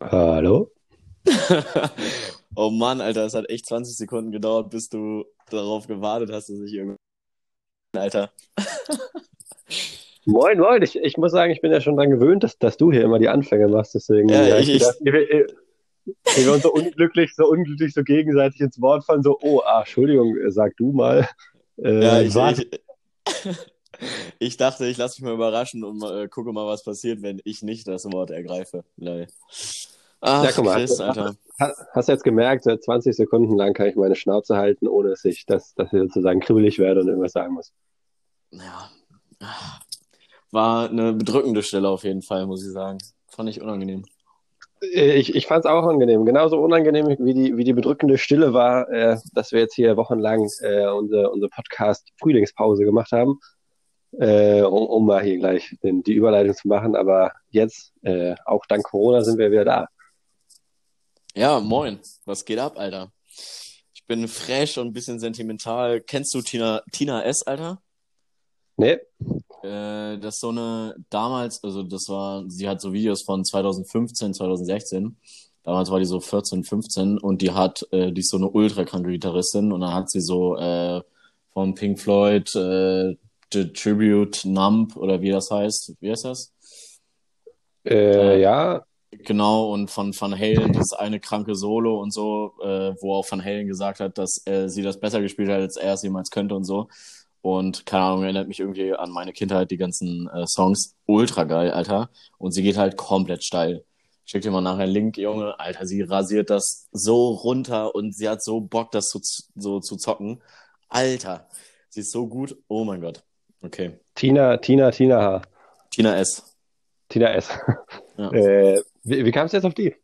Hallo? oh Mann, Alter, es hat echt 20 Sekunden gedauert, bis du darauf gewartet hast, dass ich irgendwie. Alter. Moin, moin. Ich, ich muss sagen, ich bin ja schon daran gewöhnt, dass, dass du hier immer die Anfänge machst. Deswegen, Ja, ja, ich- ich, gedacht, wir, wir wir uns so unglücklich, so unglücklich so gegenseitig ins Wort fallen, so, oh, ah, Entschuldigung, äh, sag du mal. Äh, Ja, ich, warte. ich, ich dachte, ich lasse mich mal überraschen und mal, äh, gucke mal, was passiert, wenn ich nicht das Wort ergreife. Lol. Ach, Ja, guck mal. Chris, Alter. Ha- Hast du jetzt gemerkt, seit 20 Sekunden lang kann ich meine Schnauze halten, ohne dass ich, dass, dass ich sozusagen kribbelig werde und irgendwas sagen muss. Ja. War eine bedrückende Stelle auf jeden Fall, muss ich sagen. Fand ich unangenehm. Ich, ich fand es auch angenehm. Genauso unangenehm, wie die, wie die bedrückende Stille war, äh, dass wir jetzt hier wochenlang äh, unsere, unsere Podcast-Frühlingspause gemacht haben, äh, um, um mal hier gleich den, die Überleitung zu machen. Aber jetzt, äh, auch dank Corona, sind wir wieder da. Ja, moin. Was geht ab, Alter? Ich bin fresh und ein bisschen sentimental. Kennst du Tina, Tina S, Alter? Ne? Äh, das ist so eine, damals, also das war, sie hat so Videos von 2015, 2016. Damals war die so 14, 15 und die hat, äh, die ist so eine ultra kranke Gitarristin und dann hat sie so äh, von Pink Floyd äh, The Tribute Numb oder wie das heißt. Wie heißt das? Äh, ja, Genau, und von Van Halen, das eine kranke Solo und so, äh, wo auch Van Halen gesagt hat, dass äh, sie das besser gespielt hat, als er es jemals könnte und so. Und keine Ahnung, erinnert mich irgendwie an meine Kindheit, die ganzen äh, Songs. Ultra geil, Alter. Und sie geht halt komplett steil. Ich schick dir mal nachher einen Link, Junge. Alter, sie rasiert das so runter und sie hat so Bock, das zu, so zu zocken. Alter, sie ist so gut. Oh mein Gott. Okay. Tina, Tina, Tina H. Tina S. Tina S. Ja. Äh, wie, wie kamst du jetzt auf die?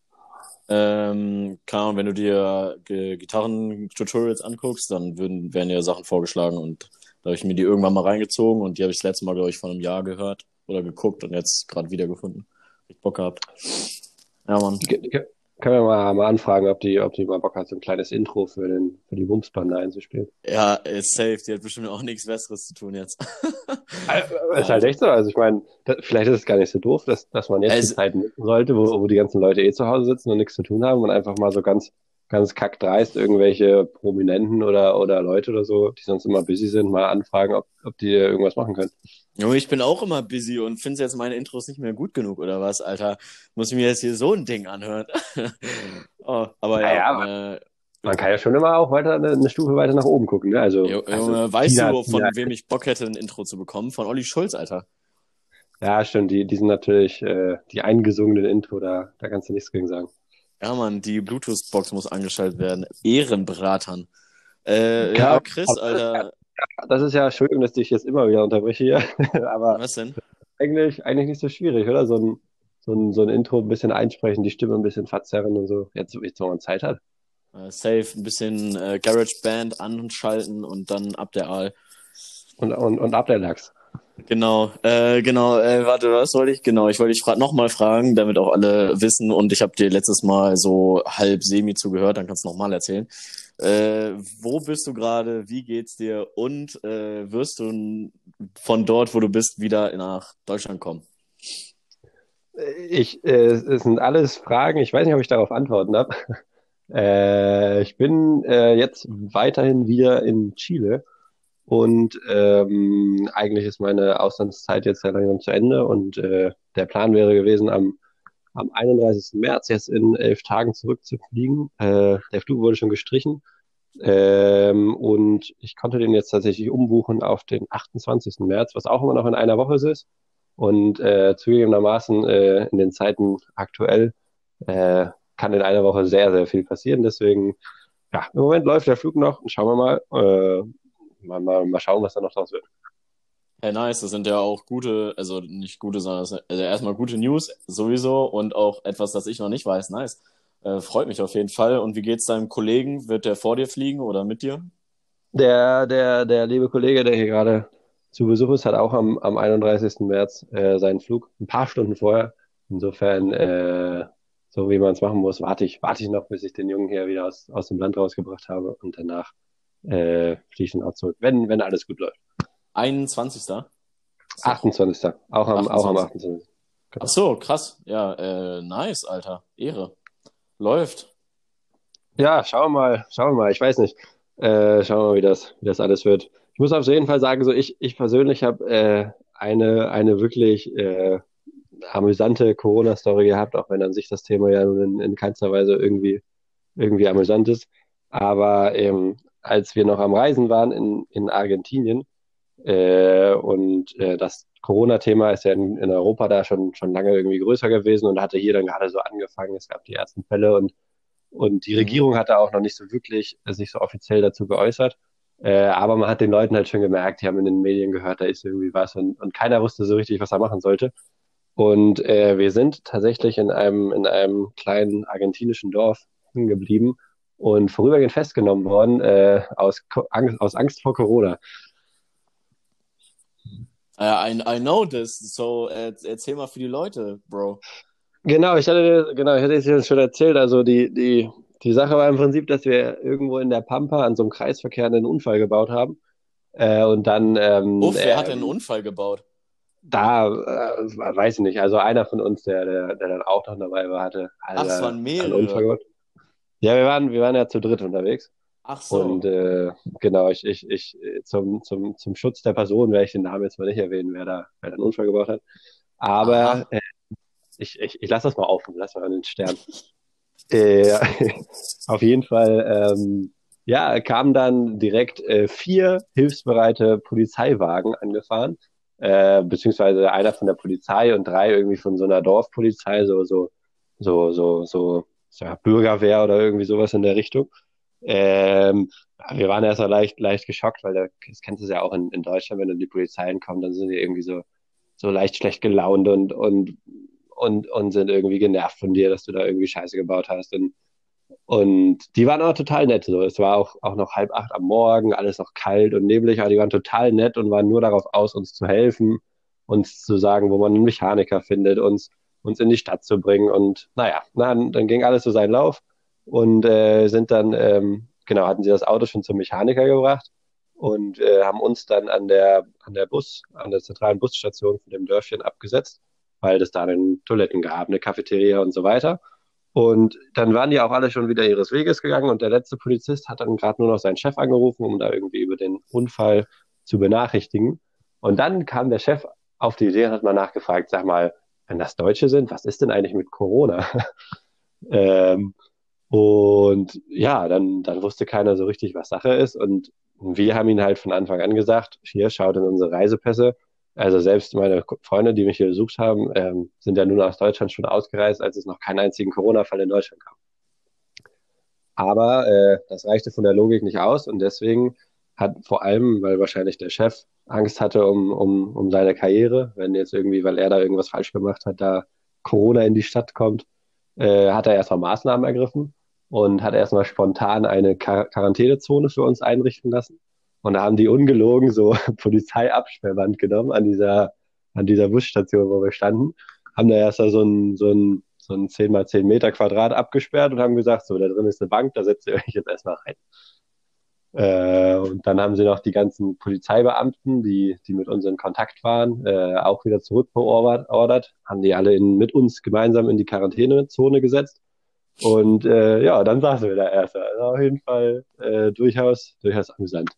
Ähm, keine Ahnung, wenn du dir Gitarren-Tutorials anguckst, dann würden, werden dir Sachen vorgeschlagen und da habe ich mir die irgendwann mal reingezogen und die habe ich das letzte Mal, glaube ich, vor einem Jahr gehört oder geguckt und jetzt gerade wiedergefunden. Ich Bock gehabt. Ja, Mann. Können wir mal, mal anfragen, ob die, ob die mal Bock hat, so ein kleines Intro für, den, für die Bumsbande einzuspielen. Ja, ist safe. Die hat bestimmt auch nichts Besseres zu tun jetzt. Ist halt echt so. Also ich meine, vielleicht ist es gar nicht so doof, dass, dass man jetzt Also- die Zeit nutzen sollte, wo, wo die ganzen Leute eh zu Hause sitzen und nichts zu tun haben und einfach mal so ganz, ganz kackdreist irgendwelche Prominenten oder, oder Leute oder so, die sonst immer busy sind, mal anfragen, ob, ob die irgendwas machen können. Junge, ich bin auch immer busy und finde jetzt meine Intros nicht mehr gut genug oder was, Alter? Muss ich mir jetzt hier so ein Ding anhören? oh, aber ja, Naja, äh, Man kann ja schon immer auch weiter eine, eine Stufe weiter nach oben gucken. Ne? Also, Jo- also Junge, weißt du, von Tina- wem ich Bock hätte, ein Intro zu bekommen? Von Olli Schulz, Alter. Ja, stimmt. Die, die sind natürlich äh, die eingesungenen Intro, da, da kannst du nichts gegen sagen. Ja, Mann, die Bluetooth-Box muss angeschaltet werden. Ehrenbratern. Äh, Ja, ja, Chris, Alter. Das ist ja, Entschuldigung, dass ich jetzt immer wieder unterbreche hier, aber Was denn? eigentlich, eigentlich nicht so schwierig, oder? So ein, so ein, so ein Intro ein bisschen einsprechen, die Stimme ein bisschen verzerren und so. Jetzt, jetzt wo man Zeit hat. Äh, safe, ein bisschen äh, Garage Band anschalten und dann ab der Aal. Und, und, und ab der Lachs. Genau, äh, genau, äh, warte, was wollte ich? Genau, ich wollte dich fra nochmal fragen, damit auch alle wissen und ich habe dir letztes Mal so halb semi zugehört, dann kannst du nochmal erzählen. Äh, wo bist du gerade? Wie geht's dir? Und äh, wirst du von dort, wo du bist, wieder nach Deutschland kommen? Ich, äh, es sind alles Fragen, ich weiß nicht, ob ich darauf antworten habe. Äh, ich bin äh, jetzt weiterhin wieder in Chile und ähm, eigentlich ist meine Auslandszeit jetzt langsam zu Ende und äh, der Plan wäre gewesen, am, am 31. März jetzt in elf Tagen zurückzufliegen. Äh, der Flug wurde schon gestrichen ähm, und ich konnte den jetzt tatsächlich umbuchen auf den 28. März, was auch immer noch in einer Woche ist. Und äh, zugegebenermaßen äh, in den Zeiten aktuell äh, kann in einer Woche sehr, sehr viel passieren. Deswegen, ja, im Moment läuft der Flug noch und schauen wir mal, äh, mal, mal, mal schauen, was da noch draus wird. Hey, nice, das sind ja auch gute, also nicht gute, sondern also erstmal gute News sowieso und auch etwas, das ich noch nicht weiß. Nice. Äh, freut mich auf jeden Fall. Und wie geht's deinem Kollegen? Wird der vor dir fliegen oder mit dir? Der, der, der liebe Kollege, der hier gerade zu Besuch ist, hat auch am, am 31. März äh, seinen Flug, ein paar Stunden vorher. Insofern, äh, so wie man es machen muss, warte ich, warte ich noch, bis ich den Jungen hier wieder aus, aus dem Land rausgebracht habe und danach äh, fliege ich dann auch zurück, wenn, wenn alles gut läuft. 21. 28. Auch am, 28. auch am 28. Genau. Ach so, krass. Ja, äh, nice, Alter. Ehre. Läuft. Ja, schauen wir mal, schauen wir mal. Ich weiß nicht. Äh, schauen wir mal, wie das, wie das alles wird. Ich muss auf jeden Fall sagen, so ich, ich persönlich habe äh, eine, eine wirklich äh, amüsante Corona-Story gehabt, auch wenn an sich das Thema ja nun in, in keinster Weise irgendwie, irgendwie amüsant ist. Aber ähm, als wir noch am Reisen waren in, in Argentinien äh, und äh, das Corona-Thema ist ja in, in Europa da schon, schon lange irgendwie größer gewesen und hatte hier dann gerade so angefangen. Es gab die ersten Fälle und, und die mhm. Regierung hatte auch noch nicht so wirklich sich so offiziell dazu geäußert. Äh, aber man hat den Leuten halt schon gemerkt, die haben in den Medien gehört, da ist irgendwie was und, und keiner wusste so richtig, was er machen sollte. Und äh, wir sind tatsächlich in einem, in einem kleinen argentinischen Dorf geblieben und vorübergehend festgenommen worden äh, aus, Angst, aus Angst vor Corona. Uh, I, I know this, so erzähl mal für die Leute, Bro. Genau, ich hatte, genau, ich hatte es dir schon erzählt. Also die, die, die Sache war im Prinzip, dass wir irgendwo in der Pampa an so einem Kreisverkehr einen Unfall gebaut haben. Äh, und dann. Ähm, Uff, wer äh, hat denn einen Unfall gebaut? Da, äh, weiß ich nicht. Also einer von uns, der, der, der dann auch noch dabei war, hatte. Ach, es waren mehrere. Einen Unfall gebaut. Ja, wir waren, wir waren ja zu dritt unterwegs. Ach so. Und äh, genau, ich, ich, ich zum, zum, zum Schutz der Person werde ich den Namen jetzt mal nicht erwähnen, wer da, wer da einen Unfall gebaut hat. Aber äh, ich, ich, ich lasse das mal offen, lass mal an den Stern. äh, auf jeden Fall, ähm, ja, kamen dann direkt äh, vier hilfsbereite Polizeiwagen angefahren, äh, beziehungsweise einer von der Polizei und drei irgendwie von so einer Dorfpolizei, so, so, so, so, so, so ja, Bürgerwehr oder irgendwie sowas in der Richtung. Ähm, wir waren erst mal leicht, leicht geschockt, weil das kennst du ja auch in, in Deutschland, wenn dann die Polizei kommt, dann sind die irgendwie so, so leicht schlecht gelaunt und, und, und, und sind irgendwie genervt von dir, dass du da irgendwie Scheiße gebaut hast. Und, und die waren auch total nett. So. Es war auch, auch noch halb acht am Morgen, alles noch kalt und neblig, aber die waren total nett und waren nur darauf aus, uns zu helfen, uns zu sagen, wo man einen Mechaniker findet, uns, uns in die Stadt zu bringen. Und naja, dann, dann ging alles so seinen Lauf und äh, sind dann, ähm, genau, hatten sie das Auto schon zum Mechaniker gebracht und äh, haben uns dann an der, an der Bus, an der zentralen Busstation von dem Dörfchen abgesetzt, weil es da dann Toiletten gab, eine Cafeteria und so weiter. Und dann waren die auch alle schon wieder ihres Weges gegangen und der letzte Polizist hat dann gerade nur noch seinen Chef angerufen, um da irgendwie über den Unfall zu benachrichtigen. Und dann kam der Chef auf die Idee und hat mal nachgefragt, sag mal, wenn das Deutsche sind, was ist denn eigentlich mit Corona? ähm, und ja, dann, dann wusste keiner so richtig, was Sache ist. Und wir haben ihn halt von Anfang an gesagt, hier, schaut in unsere Reisepässe. Also selbst meine Freunde, die mich hier besucht haben, ähm, sind ja nun aus Deutschland schon ausgereist, als es noch keinen einzigen Corona-Fall in Deutschland gab. Aber äh, das reichte von der Logik nicht aus und deswegen hat vor allem, weil wahrscheinlich der Chef Angst hatte um, um, um seine Karriere, wenn jetzt irgendwie, weil er da irgendwas falsch gemacht hat, da Corona in die Stadt kommt, äh, hat er erstmal Maßnahmen ergriffen und hat erstmal spontan eine Quar Quarantänezone für uns einrichten lassen. Und da haben die ungelogen so Polizeiabsperrband genommen an dieser, an dieser Busstation, wo wir standen, haben da erst so ein, so ein, so ein 10 mal 10 Meter Quadrat abgesperrt und haben gesagt, so, da drin ist eine Bank, da setzt ihr euch jetzt erstmal rein. Äh, und dann haben sie noch die ganzen Polizeibeamten, die, die mit uns in Kontakt waren, äh, auch wieder zurückbeordert, haben die alle in, mit uns gemeinsam in die Quarantänezone gesetzt und äh, ja, dann saßen wir da erst. Also auf jeden Fall äh, durchaus, durchaus amüsant.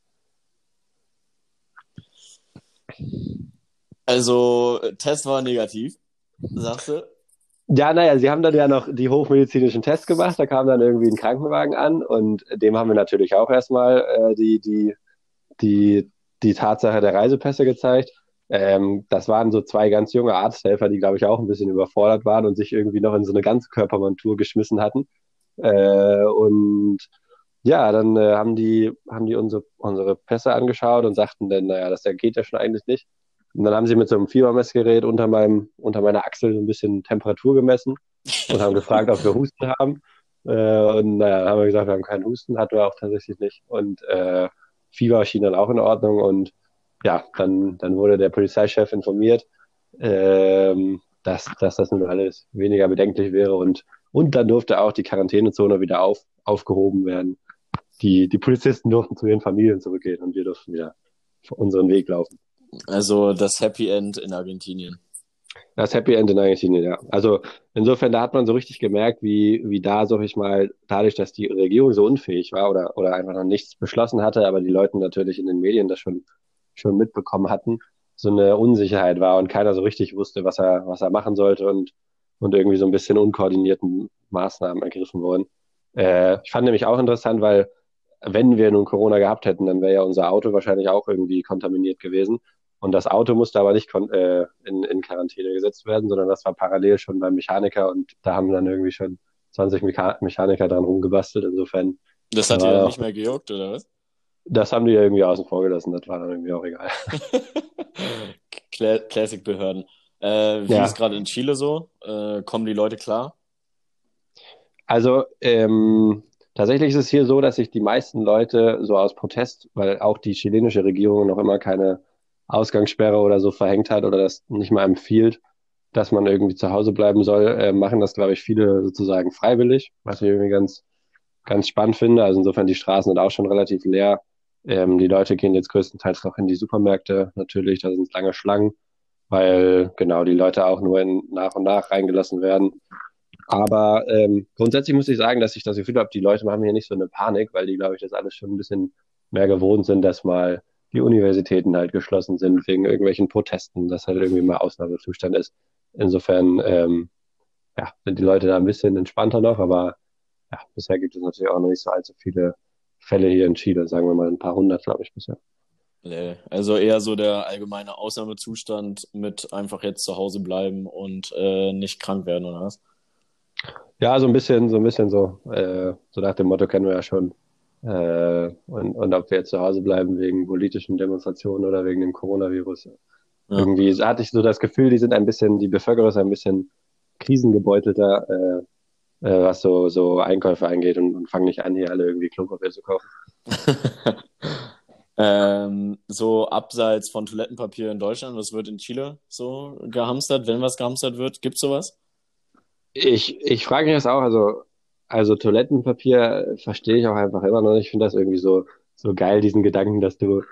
Also, Test war negativ, sagst du? Ja, naja, sie haben dann ja noch die hochmedizinischen Tests gemacht. Da kam dann irgendwie ein Krankenwagen an und dem haben wir natürlich auch erstmal äh, die, die, die, die Tatsache der Reisepässe gezeigt. Ähm, das waren so zwei ganz junge Arzthelfer, die, glaube ich, auch ein bisschen überfordert waren und sich irgendwie noch in so eine Ganzkörpermontur geschmissen hatten. Äh, und ja, dann äh, haben die, haben die unsere, unsere Pässe angeschaut und sagten dann, naja, das geht ja schon eigentlich nicht. Und dann haben sie mit so einem Fiebermessgerät unter meinem, unter meiner Achsel so ein bisschen Temperatur gemessen und haben gefragt, ob wir Husten haben. Äh, und naja, haben wir gesagt, wir haben keinen Husten, hatten wir auch tatsächlich nicht. Und äh, Fieber schien dann auch in Ordnung. Und ja, dann, dann wurde der Polizeichef informiert, ähm, dass, dass das nun alles weniger bedenklich wäre. Und, und dann durfte auch die Quarantänezone wieder auf, aufgehoben werden. Die, die Polizisten durften zu ihren Familien zurückgehen und wir durften wieder unseren Weg laufen. Also das Happy End in Argentinien. Das Happy End in Argentinien, ja. Also insofern, da hat man so richtig gemerkt, wie, wie da, sag ich mal, dadurch, dass die Regierung so unfähig war oder, oder einfach noch nichts beschlossen hatte, aber die Leute natürlich in den Medien das schon, schon mitbekommen hatten, so eine Unsicherheit war und keiner so richtig wusste, was er, was er machen sollte und, und irgendwie so ein bisschen unkoordinierten Maßnahmen ergriffen wurden. Äh, ich fand nämlich auch interessant, weil wenn wir nun Corona gehabt hätten, dann wäre ja unser Auto wahrscheinlich auch irgendwie kontaminiert gewesen. Und das Auto musste aber nicht äh, in, in Quarantäne gesetzt werden, sondern das war parallel schon beim Mechaniker und da haben dann irgendwie schon 20 Mecha Mechaniker dran rumgebastelt. Insofern. Das hat dir dann nicht mehr gejuckt, oder was? Das haben die ja irgendwie außen vor gelassen, das war dann irgendwie auch egal. Classic-Behörden. Äh, wie ja. ist gerade in Chile so? Äh, kommen die Leute klar? Also, ähm, tatsächlich ist es hier so, dass sich die meisten Leute so aus Protest, weil auch die chilenische Regierung noch immer keine Ausgangssperre oder so verhängt hat oder das nicht mal empfiehlt, dass man irgendwie zu Hause bleiben soll, äh, machen das, glaube ich, viele sozusagen freiwillig, was ich irgendwie ganz, ganz spannend finde. Also insofern, die Straßen sind auch schon relativ leer. Ähm, die Leute gehen jetzt größtenteils noch in die Supermärkte natürlich, da sind lange Schlangen, weil genau die Leute auch nur in, nach und nach reingelassen werden. Aber ähm, grundsätzlich muss ich sagen, dass ich das Gefühl habe, die Leute machen hier nicht so eine Panik, weil die, glaube ich, das alles schon ein bisschen mehr gewohnt sind, dass mal die Universitäten halt geschlossen sind wegen irgendwelchen Protesten, dass halt irgendwie mal Ausnahmezustand ist. Insofern ähm, ja, sind die Leute da ein bisschen entspannter noch, aber ja, bisher gibt es natürlich auch noch nicht so allzu viele Fälle hier in Chile, sagen wir mal ein paar hundert, glaube ich, bisher. Nee, also eher so der allgemeine Ausnahmezustand mit einfach jetzt zu Hause bleiben und äh, nicht krank werden, oder was? Ja, so ein bisschen, so ein bisschen so. Äh, so nach dem Motto kennen wir ja schon. Äh, und, und ob wir jetzt zu Hause bleiben wegen politischen Demonstrationen oder wegen dem Coronavirus. Ja. Irgendwie hatte ich so das Gefühl, die sind ein bisschen, die Bevölkerung ist ein bisschen krisengebeutelter, äh, was so, so Einkäufe angeht und, und fangen nicht an, hier alle irgendwie Klopapier zu kaufen. ähm, so abseits von Toilettenpapier in Deutschland, was wird in Chile so gehamstert, wenn was gehamstert wird? Gibt's sowas? Ich, ich frage mich das auch, also, also Toilettenpapier verstehe ich auch einfach immer noch nicht. Ich finde das irgendwie so, so geil, diesen Gedanken, dass du,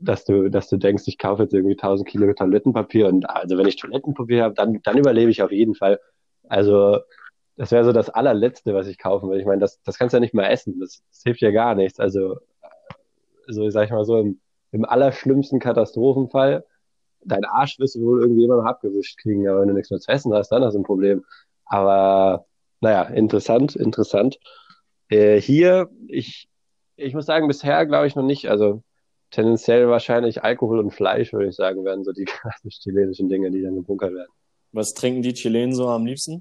dass du, dass du denkst, ich kaufe jetzt irgendwie 1000 Kilo Toilettenpapier und also wenn ich Toilettenpapier habe, dann, dann überlebe ich auf jeden Fall. Also, das wäre so das allerletzte, was ich kaufen will. Ich meine, das, das kannst du ja nicht mal essen. Das, das hilft ja gar nichts. Also, so sag ich mal so, im, im allerschlimmsten Katastrophenfall, dein Arsch wirst du wohl irgendwie immer noch abgewischt kriegen, aber wenn du nichts mehr zu essen hast, dann hast du ein Problem. Aber naja, interessant, interessant. Äh, hier, ich, ich muss sagen, bisher glaube ich noch nicht. Also tendenziell wahrscheinlich Alkohol und Fleisch, würde ich sagen, werden so die klassisch chilenischen Dinge, die dann gebunkert werden. Was trinken die Chilenen so am liebsten?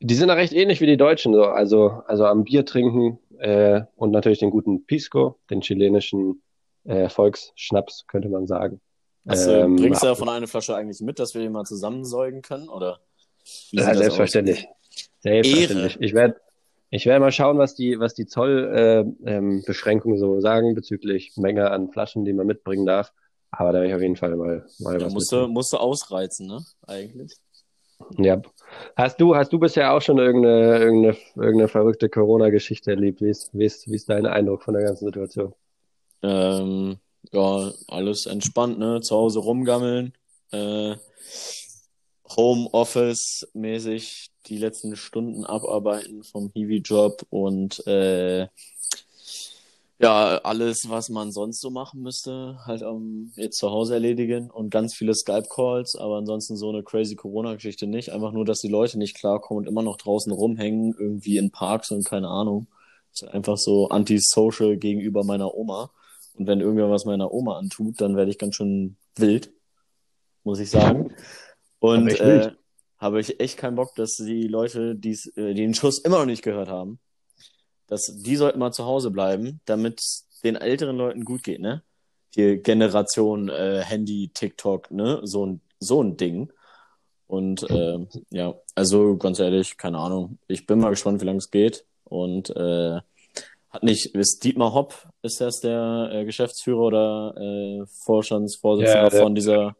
Die sind da recht ähnlich wie die Deutschen, so. also, also am Bier trinken äh, und natürlich den guten Pisco, den chilenischen äh, Volksschnaps, könnte man sagen. Also, ähm, bringst du davon eine Flasche eigentlich mit, dass wir die mal zusammensäugen können, oder? Ja, selbstverständlich. Selbstverständlich. Ehre. Ich werde ich werde mal schauen, was die, was die Zollbeschränkungen äh, ähm, so sagen bezüglich Menge an Flaschen, die man mitbringen darf. Aber da werde ich auf jeden Fall mal, mal ja, was musst du, musst du ausreizen, ne? Eigentlich. Ja. Hast du, hast du bisher auch schon irgendeine, irgendeine, irgendeine verrückte Corona-Geschichte erlebt? Wie ist, wie, ist, wie ist dein Eindruck von der ganzen Situation? Ähm, ja, alles entspannt, ne? Zu Hause rumgammeln. Äh, Homeoffice-mäßig die letzten Stunden abarbeiten vom Hiwi-Job und äh, ja, alles, was man sonst so machen müsste, halt um, jetzt zu Hause erledigen und ganz viele Skype-Calls, aber ansonsten so eine crazy Corona-Geschichte nicht. Einfach nur, dass die Leute nicht klarkommen und immer noch draußen rumhängen, irgendwie in Parks und keine Ahnung. ist einfach so antisocial gegenüber meiner Oma. Und wenn irgendwer was meiner Oma antut, dann werde ich ganz schön wild, muss ich sagen. Und äh, habe ich echt keinen Bock, dass die Leute, die's, äh, den Schuss immer noch nicht gehört haben, dass die sollten mal zu Hause bleiben, damit den älteren Leuten gut geht, ne? Die Generation äh, Handy, TikTok, ne? So ein, so ein Ding. Und äh, ja, also ganz ehrlich, keine Ahnung. Ich bin mal gespannt, wie lange es geht. Und äh, hat nicht, ist Dietmar Hopp, ist das der äh, Geschäftsführer oder äh, Vorstandsvorsitzender ja, von dieser,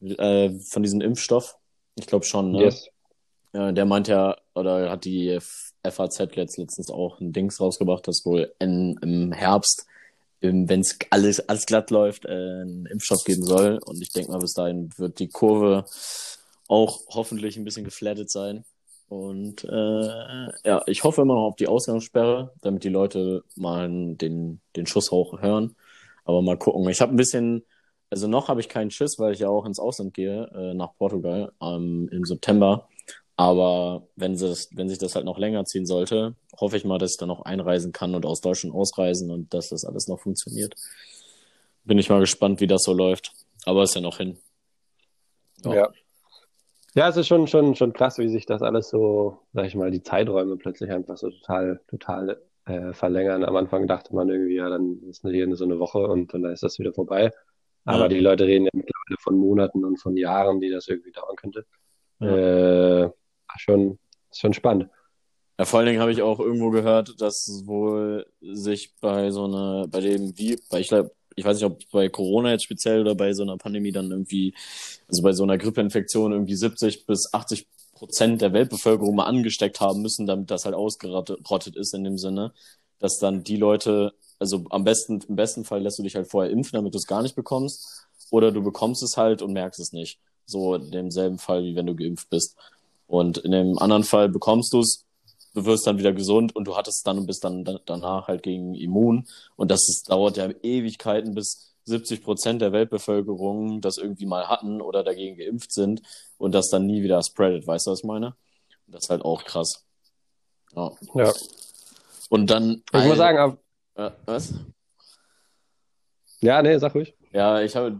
äh, von diesem Impfstoff? Ich glaube schon, ne? Yes. Ja, der meint ja, oder hat die FAZ jetzt letztens auch ein Dings rausgebracht, dass wohl in, im Herbst, wenn es alles, alles glatt läuft, äh, einen Impfstoff geben soll. Und ich denke mal, bis dahin wird die Kurve auch hoffentlich ein bisschen geflattet sein. Und äh, ja, ich hoffe immer noch auf die Ausgangssperre, damit die Leute mal den, den Schuss auch hören. Aber mal gucken. Ich habe ein bisschen, also noch habe ich keinen Schiss, weil ich ja auch ins Ausland gehe, äh, nach Portugal ähm, im September. Aber wenn, sie das, wenn sich das halt noch länger ziehen sollte, hoffe ich mal, dass ich dann noch einreisen kann und aus Deutschland ausreisen und dass das alles noch funktioniert. Bin ich mal gespannt, wie das so läuft. Aber ist ja noch hin. Ja. ja. Ja, es ist schon, schon, schon krass, wie sich das alles so, sag ich mal, die Zeiträume plötzlich einfach so total, total äh, verlängern. Am Anfang dachte man irgendwie, ja, dann ist hier so eine Woche und dann ist das wieder vorbei. Aber ja. die Leute reden ja mittlerweile von Monaten und von Jahren, die das irgendwie dauern könnte. Ja. Äh, schon, schon spannend. Ja, vor allen Dingen habe ich auch irgendwo gehört, dass wohl sich bei so einer, bei dem, wie, bei, ich glaube, ich weiß nicht, ob bei Corona jetzt speziell oder bei so einer Pandemie dann irgendwie, also bei so einer Grippeinfektion irgendwie 70 bis 80 Prozent der Weltbevölkerung mal angesteckt haben müssen, damit das halt ausgerottet ist in dem Sinne, dass dann die Leute, also am besten, im besten Fall lässt du dich halt vorher impfen, damit du es gar nicht bekommst, oder du bekommst es halt und merkst es nicht. So in demselben Fall, wie wenn du geimpft bist. Und in dem anderen Fall bekommst du es, du wirst dann wieder gesund und du hattest dann und bist dann danach halt gegen immun. Und das ist, dauert ja Ewigkeiten, bis 70 Prozent der Weltbevölkerung das irgendwie mal hatten oder dagegen geimpft sind und das dann nie wieder spreadet. Weißt du, was ich meine? Das ist halt auch krass. Ja. ja. Und dann. Ich muss sagen, ab... äh, was? Ja, nee, sag ruhig. Ja, ich habe,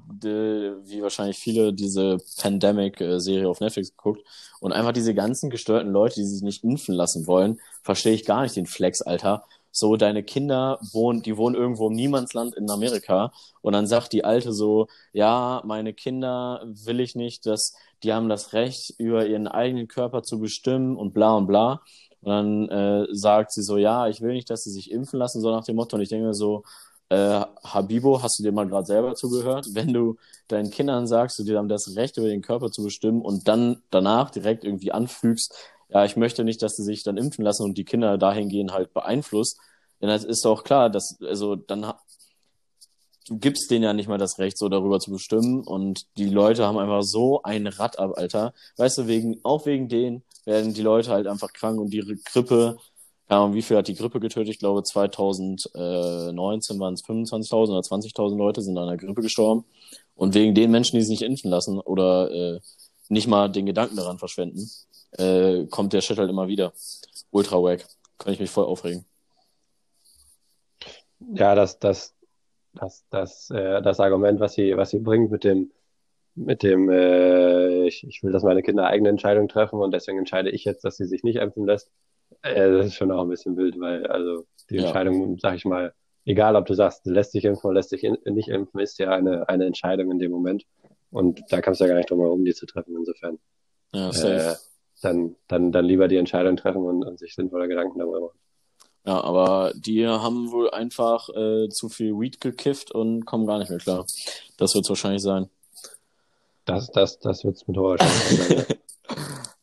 wie wahrscheinlich viele, diese Pandemic-Serie auf Netflix geguckt. Und einfach diese ganzen gestörten Leute, die sich nicht impfen lassen wollen, verstehe ich gar nicht den Flex, Alter. So, deine Kinder wohnen, die wohnen irgendwo im Niemandsland in Amerika. Und dann sagt die Alte so, ja, meine Kinder will ich nicht, dass, die haben das Recht, über ihren eigenen Körper zu bestimmen und bla und bla. Und dann äh, sagt sie so, ja, ich will nicht, dass sie sich impfen lassen, so nach dem Motto. Und ich denke so, äh, Habibo, hast du dir mal gerade selber zugehört? Wenn du deinen Kindern sagst, du dir haben das Recht über den Körper zu bestimmen und dann danach direkt irgendwie anfügst, ja, ich möchte nicht, dass sie sich dann impfen lassen und die Kinder dahingehend halt beeinflusst, denn das ist doch klar, dass, also dann du gibst denen ja nicht mal das Recht, so darüber zu bestimmen. Und die Leute haben einfach so ein Rad ab, Alter. Weißt du, wegen, auch wegen denen werden die Leute halt einfach krank und die Grippe ja, wie viel hat die Grippe getötet? Ich glaube, 2019 waren es 25.000 oder 20.000 Leute sind an der Grippe gestorben. Und wegen den Menschen, die sich nicht impfen lassen oder äh, nicht mal den Gedanken daran verschwenden, äh, kommt der Shit halt immer wieder. Ultra wack. Kann ich mich voll aufregen. Ja, das, das, das, das, äh, das Argument, was sie, was sie bringt mit dem, mit dem, äh, ich, ich will, dass meine Kinder eigene Entscheidungen treffen und deswegen entscheide ich jetzt, dass sie sich nicht impfen lässt, ja, das ist schon auch ein bisschen wild, weil also die ja. Entscheidung, sag ich mal, egal ob du sagst, lässt sich impfen oder lässt sich in, nicht impfen, ist ja eine, eine Entscheidung in dem Moment. Und da kannst du ja gar nicht drum herum, die zu treffen, insofern. Ja, Äh, dann, dann, dann lieber die Entscheidung treffen und, und sich sinnvolle Gedanken darüber machen. Ja, aber die haben wohl einfach äh, zu viel Weed gekifft und kommen gar nicht mehr klar. Das wird es wahrscheinlich sein. Das, das, das wird es mit Chance sein.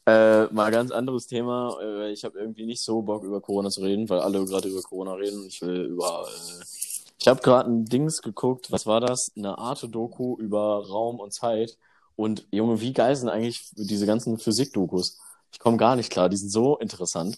Äh, mal ganz anderes Thema. Äh, ich habe irgendwie nicht so Bock über Corona zu reden, weil alle gerade über Corona reden. Ich will über. Äh, ich habe gerade ein Dings geguckt. Was war das? Eine Art Doku über Raum und Zeit. Und Junge, wie geil sind eigentlich diese ganzen Physik-Dokus? Ich komme gar nicht klar. Die sind so interessant.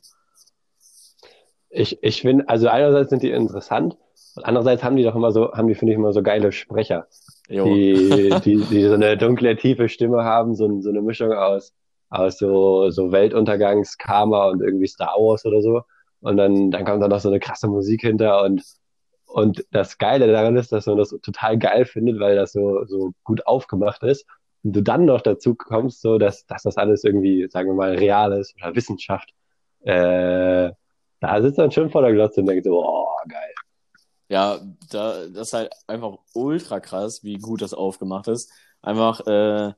Ich, ich finde, also einerseits sind die interessant und andererseits haben die doch immer so, haben die, finde ich, immer so geile Sprecher. Die, die, die so eine dunkle, tiefe Stimme haben, so, so eine Mischung aus aus so, so Weltuntergangskarma und irgendwie Star Wars oder so. Und dann, dann kommt da noch so eine krasse Musik hinter und, und das Geile daran ist, dass man das total geil findet, weil das so, so gut aufgemacht ist. Und du dann noch dazu kommst, so, dass, dass das alles irgendwie, sagen wir mal, real ist oder Wissenschaft. Äh, da sitzt man schon vor der Glotze und denkt so, oh, geil. Ja, da, das ist halt einfach ultra krass, wie gut das aufgemacht ist. Einfach, äh,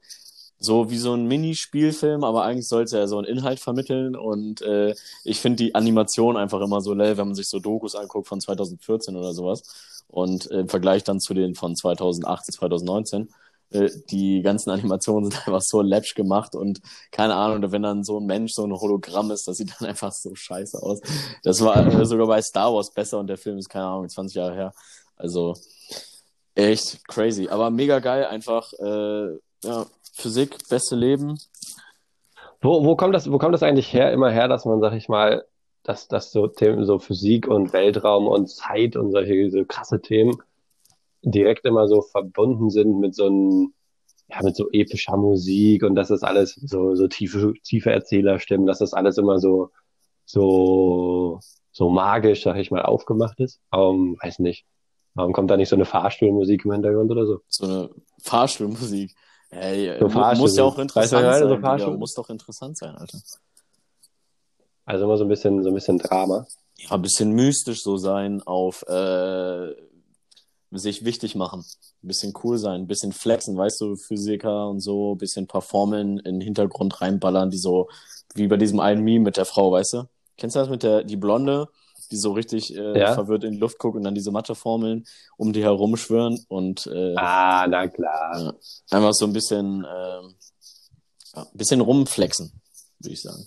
so wie so ein Minispielfilm, aber eigentlich soll es ja so einen Inhalt vermitteln und äh, ich finde die Animation einfach immer so lell, wenn man sich so Dokus anguckt von 2014 oder sowas und im Vergleich dann zu den von 2018, 2019 äh, die ganzen Animationen sind einfach so läppsch gemacht und keine Ahnung, wenn dann so ein Mensch so ein Hologramm ist, das sieht dann einfach so scheiße aus. Das war äh, sogar bei Star Wars besser und der Film ist, keine Ahnung, 20 Jahre her. Also echt crazy, aber mega geil, einfach äh, ja, Physik, beste Leben. Wo, wo kommt das, wo kommt das eigentlich her, immer her, dass man, sag ich mal, dass, dass so Themen, so Physik und Weltraum und Zeit und solche so krasse Themen direkt immer so verbunden sind mit so einem, ja, mit so epischer Musik und dass das alles so, so tiefe, tiefe Erzählerstimmen, dass das alles immer so, so, so magisch, sag ich mal, aufgemacht ist. Um, weiß nicht. Warum kommt da nicht so eine Fahrstuhlmusik im Hintergrund oder so? So eine Fahrstuhlmusik. Ey, So muss ja auch interessant Weißt du, sein. so Digga. Fahrstuhl- Muss doch interessant sein, Alter. Also immer so ein bisschen, so ein bisschen Drama. Ja, ein bisschen mystisch so sein, auf äh, sich wichtig machen, ein bisschen cool sein, ein bisschen flexen, weißt du, Physiker und so, ein bisschen performen, in den Hintergrund reinballern, die so, wie bei diesem einen Meme mit der Frau, weißt du? Kennst du das mit der, die Blonde, die so richtig äh, Ja. verwirrt in die Luft guckt und dann diese Matheformeln um die herumschwören und äh, Ah, na klar. Ja. Einfach so ein bisschen, ähm, ja, ein bisschen rumflexen, würde ich sagen.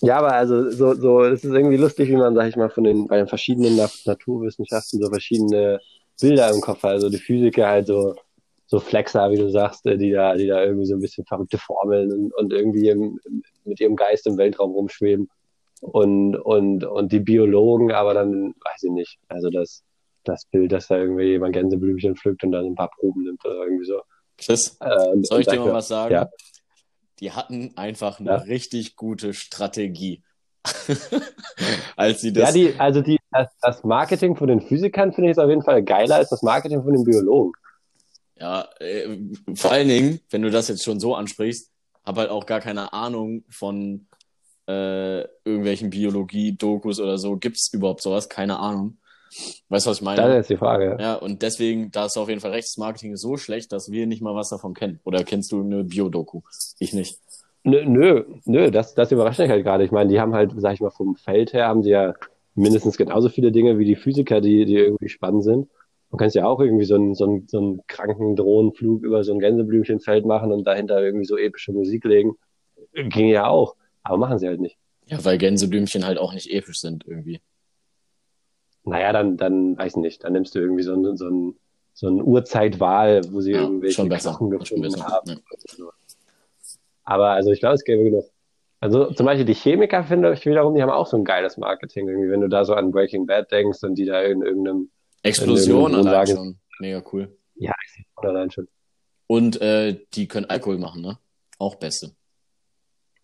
Ja, aber also so, so, es ist irgendwie lustig, wie man, sag ich mal, von den, bei den verschiedenen Na Naturwissenschaften so verschiedene Bilder im Kopf hat. Also die Physiker halt so, so Flexer, wie du sagst, äh, die da, die da irgendwie so ein bisschen verrückte Formeln und, und irgendwie im, mit ihrem Geist im Weltraum rumschweben. Und, und, und die Biologen, aber dann, weiß ich nicht, also das, das Bild, dass da irgendwie jemand Gänseblümchen pflückt und dann ein paar Proben nimmt oder irgendwie so. Chris, Äh, und- soll ich dir mal was sagen? Ja. Die hatten einfach eine Ja. richtig gute Strategie. Als sie Ja, das. die, also die, das, das Marketing von den Physikern finde ich jetzt auf jeden Fall geiler als das Marketing von den Biologen. Ja, äh, vor allen Dingen, wenn du das jetzt schon so ansprichst, habe halt auch gar keine Ahnung von äh, irgendwelchen Biologie-Dokus oder so. Gibt's überhaupt sowas? Keine Ahnung. Weißt du, was ich meine? Das ist jetzt die Frage. Ja, und deswegen, da ist auf jeden Fall recht, das Marketing ist so schlecht, dass wir nicht mal was davon kennen. Oder kennst du eine Biodoku? Ich nicht. Nö, nö, nö das, das überrascht mich halt gerade. Ich meine, die haben halt, sag ich mal, vom Feld her haben sie ja mindestens genauso viele Dinge wie die Physiker, die, die irgendwie spannend sind. Du kannst ja auch irgendwie so einen, so einen, so einen kranken Drohnenflug über so ein Gänseblümchenfeld machen und dahinter irgendwie so epische Musik legen. Ging ja auch. Aber machen sie halt nicht. Ja, weil Gänseblümchen halt auch nicht episch sind irgendwie. Naja, dann, dann, weiß nicht, dann nimmst du irgendwie so einen, so einen, so einen Urzeitwahl, wo sie Ja, irgendwelche schon besser. Knochen Schon gefunden besser. haben. Ja. Aber also ich glaube, es gäbe genug. Also zum Beispiel die Chemiker finde ich wiederum, die haben auch so ein geiles Marketing. Irgendwie, wenn du da so an Breaking Bad denkst und die da in irgendeinem Explosion Wenn du allein sagen- schon. Mega cool. allein schon Und äh, die können Alkohol machen, ne? Auch Beste.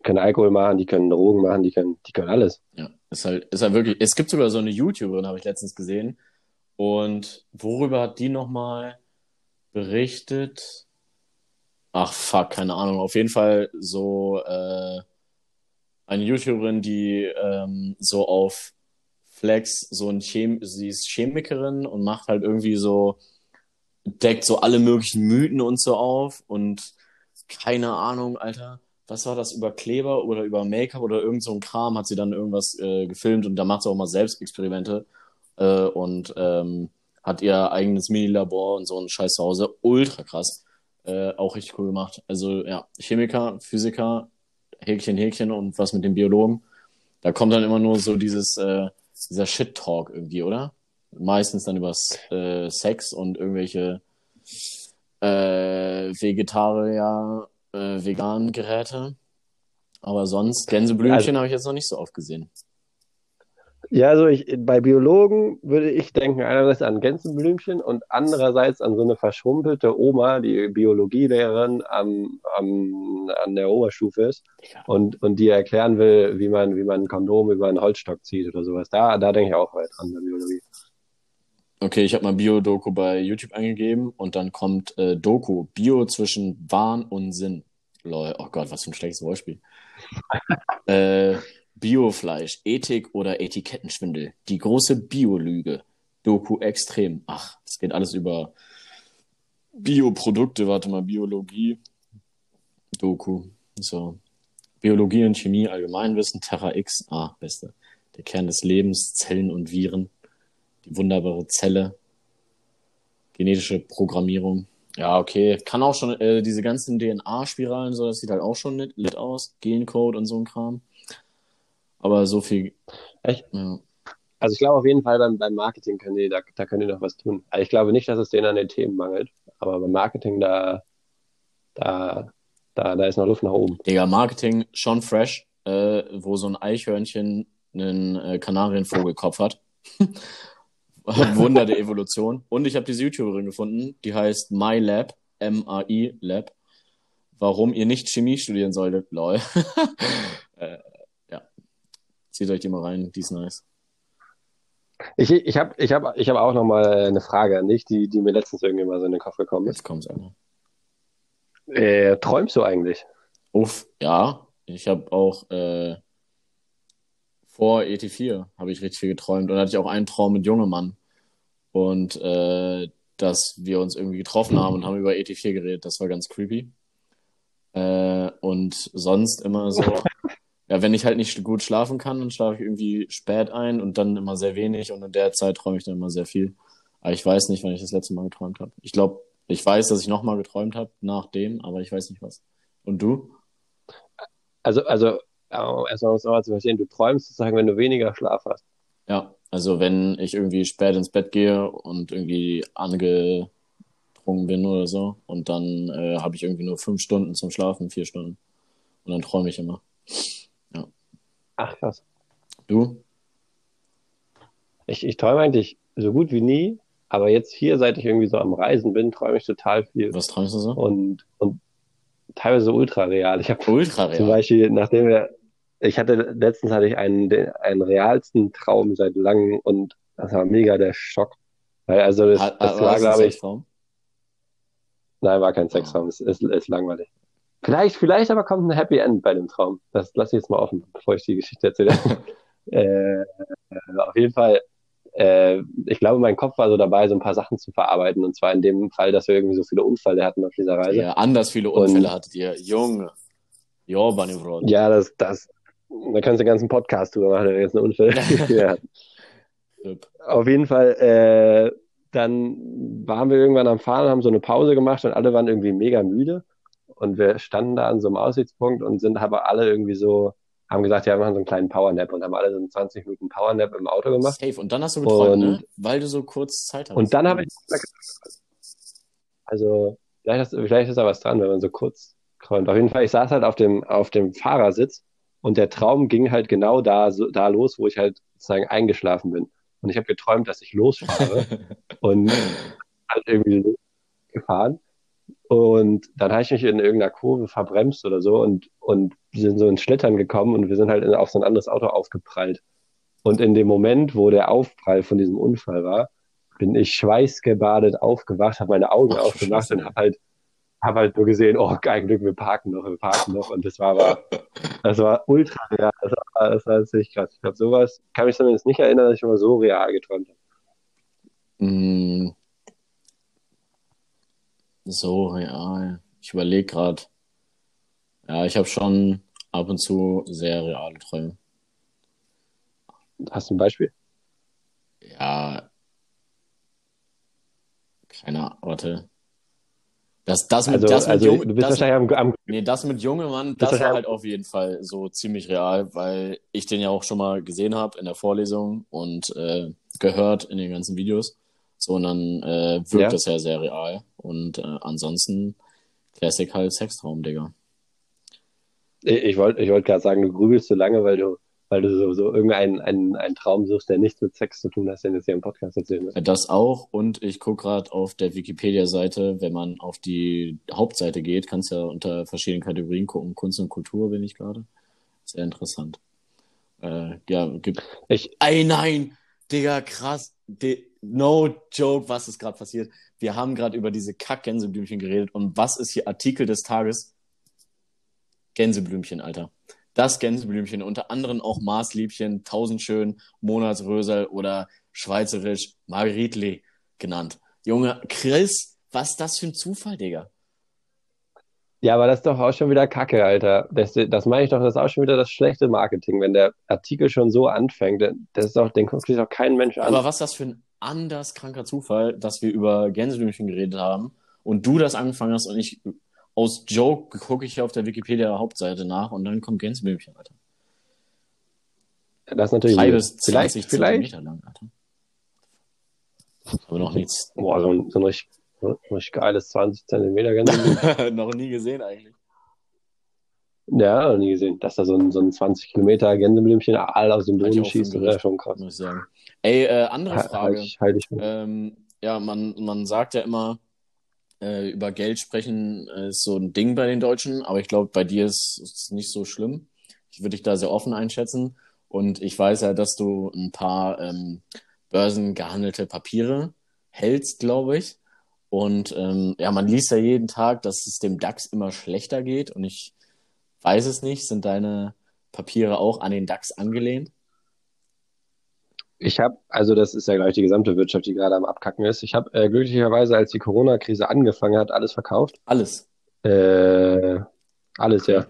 Können Alkohol machen, die können Drogen machen, die können, die können alles. Ja, ist halt, ist halt wirklich. Es gibt sogar so eine YouTuberin, habe ich letztens gesehen. Und worüber hat die nochmal berichtet? Ach, fuck, keine Ahnung. Auf jeden Fall so äh, eine YouTuberin, die ähm, so auf Flex, so ein Chem sie ist Chemikerin und macht halt irgendwie so, deckt so alle möglichen Mythen und so auf und keine Ahnung, Alter. Was war das über Kleber oder über Make-up oder irgend so ein Kram hat sie dann irgendwas äh, gefilmt und da macht sie auch mal selbst Experimente äh, und ähm, hat ihr eigenes Mini-Labor und so einen Scheiß zu Hause. Ultra krass. Äh, auch richtig cool gemacht. Also ja, Chemiker, Physiker, Häkchen, Häkchen und was mit den Biologen. Da kommt dann immer nur so dieses, äh, dieser Shit-Talk irgendwie, oder? Meistens dann über äh, Sex und irgendwelche äh, Vegetarier, äh, veganen Geräte. Aber sonst, Gänseblümchen habe ich jetzt noch nicht so oft gesehen. Ja, also ich, bei Biologen würde ich denken einerseits an Gänseblümchen und andererseits an so eine verschrumpelte Oma, die Biologielehrerin am, am, an der Oberstufe ist und, und die erklären will, wie man, wie man ein Kondom über einen Holzstock zieht oder sowas. Da, da denke ich auch weit dran bei Biologie. Okay, ich habe mal Bio-Doku bei YouTube eingegeben und dann kommt äh, Doku, Bio zwischen Wahn und Sinn. Lol, oh Gott, was für ein schlechtes Wortspiel. äh, Biofleisch, Ethik oder Etikettenschwindel. Die große Biolüge. Doku extrem. Ach, es geht alles über Bioprodukte, warte mal, Biologie. Doku. So. Biologie und Chemie, Allgemeinwissen, Terra X, ah, beste. Der Kern des Lebens, Zellen und Viren, die wunderbare Zelle, genetische Programmierung. Ja, okay. Kann auch schon äh, diese ganzen DNA-Spiralen, so, das sieht halt auch schon lit, lit aus. Gencode und so ein Kram. Aber so viel. Echt? Ja. Also ich glaube auf jeden Fall beim, beim Marketing können die, da, da können die noch was tun. Also ich glaube nicht, dass es denen an den Themen mangelt, aber beim Marketing, da, da, da, da ist noch Luft nach oben. Digga, Marketing schon fresh, äh, wo so ein Eichhörnchen einen äh, Kanarienvogelkopf hat. Wunder der Evolution. Und ich habe diese YouTuberin gefunden, die heißt MyLab, M-A-I Lab. Warum ihr nicht Chemie studieren solltet, lol. äh, ja. Zieht euch die mal rein, die ist nice. Ich, ich habe ich hab, ich hab auch noch mal eine Frage an dich, die, die mir letztens irgendwie mal so in den Kopf gekommen ist. Jetzt kommt's einfach. Äh, träumst du eigentlich? Uff, ja. Ich habe auch äh, vor ET4 habe ich richtig viel geträumt und hatte ich auch einen Traum mit junge Mann und äh, dass wir uns irgendwie getroffen haben und haben über ET4 geredet. Das war ganz creepy. Äh, und sonst immer so, ja, wenn ich halt nicht gut schlafen kann, dann schlafe ich irgendwie spät ein und dann immer sehr wenig und in der Zeit träume ich dann immer sehr viel. Aber ich weiß nicht, wann ich das letzte Mal geträumt habe. Ich glaube, ich weiß, dass ich nochmal geträumt habe nach dem, aber ich weiß nicht was. Und du? Also, also oh, erstmal muss man zu verstehen, du träumst sozusagen, wenn du weniger Schlaf hast. Ja, also wenn ich irgendwie spät ins Bett gehe und irgendwie angedrungen bin oder so und dann äh, habe ich irgendwie nur fünf Stunden zum Schlafen, vier Stunden. Und dann träume ich immer. Ja. Ach krass. Du? Ich, ich träume eigentlich so gut wie nie, aber jetzt hier, seit ich irgendwie so am Reisen bin, träume ich total viel. Was träumst du so? Und, und teilweise ultra real. Ich habe Ultra real. zum Beispiel, nachdem wir, ich hatte, letztens hatte ich einen, den- einen realsten Traum seit langem und das war mega der Schock. Weil also das, Ha- das ha- war, glaube ich, Sextraum? nein, war kein Sextraum, es ist, ist langweilig. Vielleicht, vielleicht aber kommt ein Happy End bei dem Traum. Das lasse ich jetzt mal offen, bevor ich die Geschichte erzähle. äh, auf jeden Fall, äh, ich glaube, mein Kopf war so dabei, so ein paar Sachen zu verarbeiten. Und zwar in dem Fall, dass wir irgendwie so viele Unfälle hatten auf dieser Reise. Ja, anders viele Und- Unfälle hattet ihr. Junge. Bunny Bro. Ja, das, das, da kannst du den ganzen Podcast drüber machen, wenn wir jetzt eine Unfälle ja. Auf jeden Fall, äh, dann waren wir irgendwann am Fahren, haben so eine Pause gemacht und alle waren irgendwie mega müde. Und wir standen da an so einem Aussichtspunkt und sind aber alle irgendwie so, haben gesagt, ja, wir machen so einen kleinen Powernap und haben alle so einen 20 Minuten Powernap im Auto gemacht. Safe. Und dann hast du geträumt, Und- ne? Weil du so kurz Zeit hattest. Und dann habe ich, also, vielleicht ist, vielleicht ist da was dran, wenn man so kurz träumt. Auf jeden Fall, ich saß halt auf dem, auf dem Fahrersitz und der Traum ging halt genau da, so, da los, wo ich halt sozusagen eingeschlafen bin. Und ich habe geträumt, dass ich losfahre und halt irgendwie gefahren. Und dann habe ich mich in irgendeiner Kurve verbremst oder so und, und sind so ins Schlittern gekommen und wir sind halt auf so ein anderes Auto aufgeprallt. Und in dem Moment, wo der Aufprall von diesem Unfall war, bin ich schweißgebadet aufgewacht, habe meine Augen Ach, aufgemacht und habe halt, hab halt nur gesehen, oh, kein Glück, wir parken noch, wir parken noch. Und das war aber, das war ultra real. Das war, das war ziemlich krass. Ich glaube, sowas kann mich zumindest nicht erinnern, dass ich immer so real geträumt habe. Mm. So real. Ich überlege gerade. Ja, ich habe schon ab und zu sehr reale Träume. Hast du ein Beispiel? Ja. Keine Ahnung, warte. Das, das mit, Also, das mit also Junge, du bist das, wahrscheinlich am, am nee, das mit junge Mann, Das war halt auf jeden Fall so ziemlich real, weil ich den ja auch schon mal gesehen habe in der Vorlesung und äh, gehört in den ganzen Videos. So, und dann äh, wirkt Ja. das ja sehr real. Und äh, ansonsten Classic halt Sextraum, Digga. Ich, ich wollte ich wollt gerade sagen, du grübelst so lange, weil du, weil du so, so irgendeinen einen, einen Traum suchst, der nichts mit Sex zu tun hat, den jetzt hier im Podcast erzählen willst. Das auch. Und ich gucke gerade auf der Wikipedia-Seite, wenn man auf die Hauptseite geht, kannst ja unter verschiedenen Kategorien gucken. Kunst und Kultur bin ich gerade. Sehr interessant. Äh, ja, gibt. Ich, Ey, nein! Digga, krass. Di no joke, was ist gerade passiert. Wir haben gerade über diese Kack-Gänseblümchen geredet. Und was ist hier Artikel des Tages? Gänseblümchen, Alter. Das Gänseblümchen, unter anderem auch Maßliebchen, Tausendschön, Monatsrösel oder schweizerisch Margritli genannt. Junge, Chris, was ist das für ein Zufall, Digga? Ja, aber das ist doch auch schon wieder Kacke, Alter. Das, das meine ich doch, das ist auch schon wieder das schlechte Marketing. Wenn der Artikel schon so anfängt, das ist doch, den guckt sich doch kein Mensch an. Aber was ist das für ein anders kranker Zufall, dass wir über Gänseblümchen geredet haben und du das angefangen hast und ich aus Joke gucke ich auf der Wikipedia Hauptseite nach und dann kommt Gänseblümchen, Alter. Das ist natürlich Drei bis 20 vielleicht, vielleicht. Zentimeter lang, Alter. Aber noch nichts. Boah, so ein, so ein richtig, richtig geiles 20 Zentimeter Gänseblümchen. noch nie gesehen eigentlich. Ja, noch nie gesehen. Dass da so ein, so ein 20 Kilometer Gänseblümchen all aus dem Boden schießt, das wäre Gerücht. schon krass. muss ich sagen. Ey, äh, andere Ha- Halte Frage. ich, halte ich. Ähm, ja, man, man sagt ja immer, äh, über Geld sprechen äh, ist so ein Ding bei den Deutschen, aber ich glaube, bei dir ist es nicht so schlimm. Ich würde dich da sehr offen einschätzen. Und ich weiß ja, dass du ein paar ähm, börsengehandelte Papiere hältst, glaube ich. Und ähm, ja, man liest ja jeden Tag, dass es dem DAX immer schlechter geht. Und ich weiß es nicht. Sind deine Papiere auch an den DAX angelehnt? Ich habe, also das ist ja gleich die gesamte Wirtschaft, die gerade am Abkacken ist. Ich habe äh, glücklicherweise, als die Corona-Krise angefangen hat, alles verkauft. Alles. Äh, alles, ja.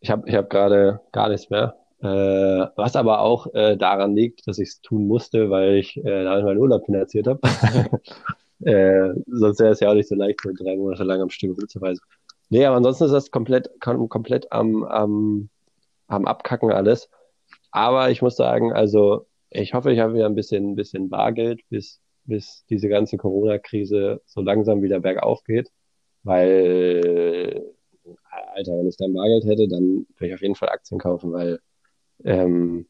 Ich habe ich hab gerade gar nichts mehr. Äh, was aber auch äh, daran liegt, dass ich es tun musste, weil ich äh, damit meinen Urlaub finanziert habe. äh, sonst wäre es ja auch nicht so leicht, so drei Monate lang am Stück Urlaub zu reisen. Nee, aber ansonsten ist das komplett, kom komplett am, am, am Abkacken alles. Aber ich muss sagen, also ich hoffe, ich habe wieder ein bisschen, bisschen Bargeld, bis, bis diese ganze Corona-Krise so langsam wieder bergauf geht. Weil, Alter, wenn ich dann Bargeld hätte, dann würde ich auf jeden Fall Aktien kaufen, weil ähm,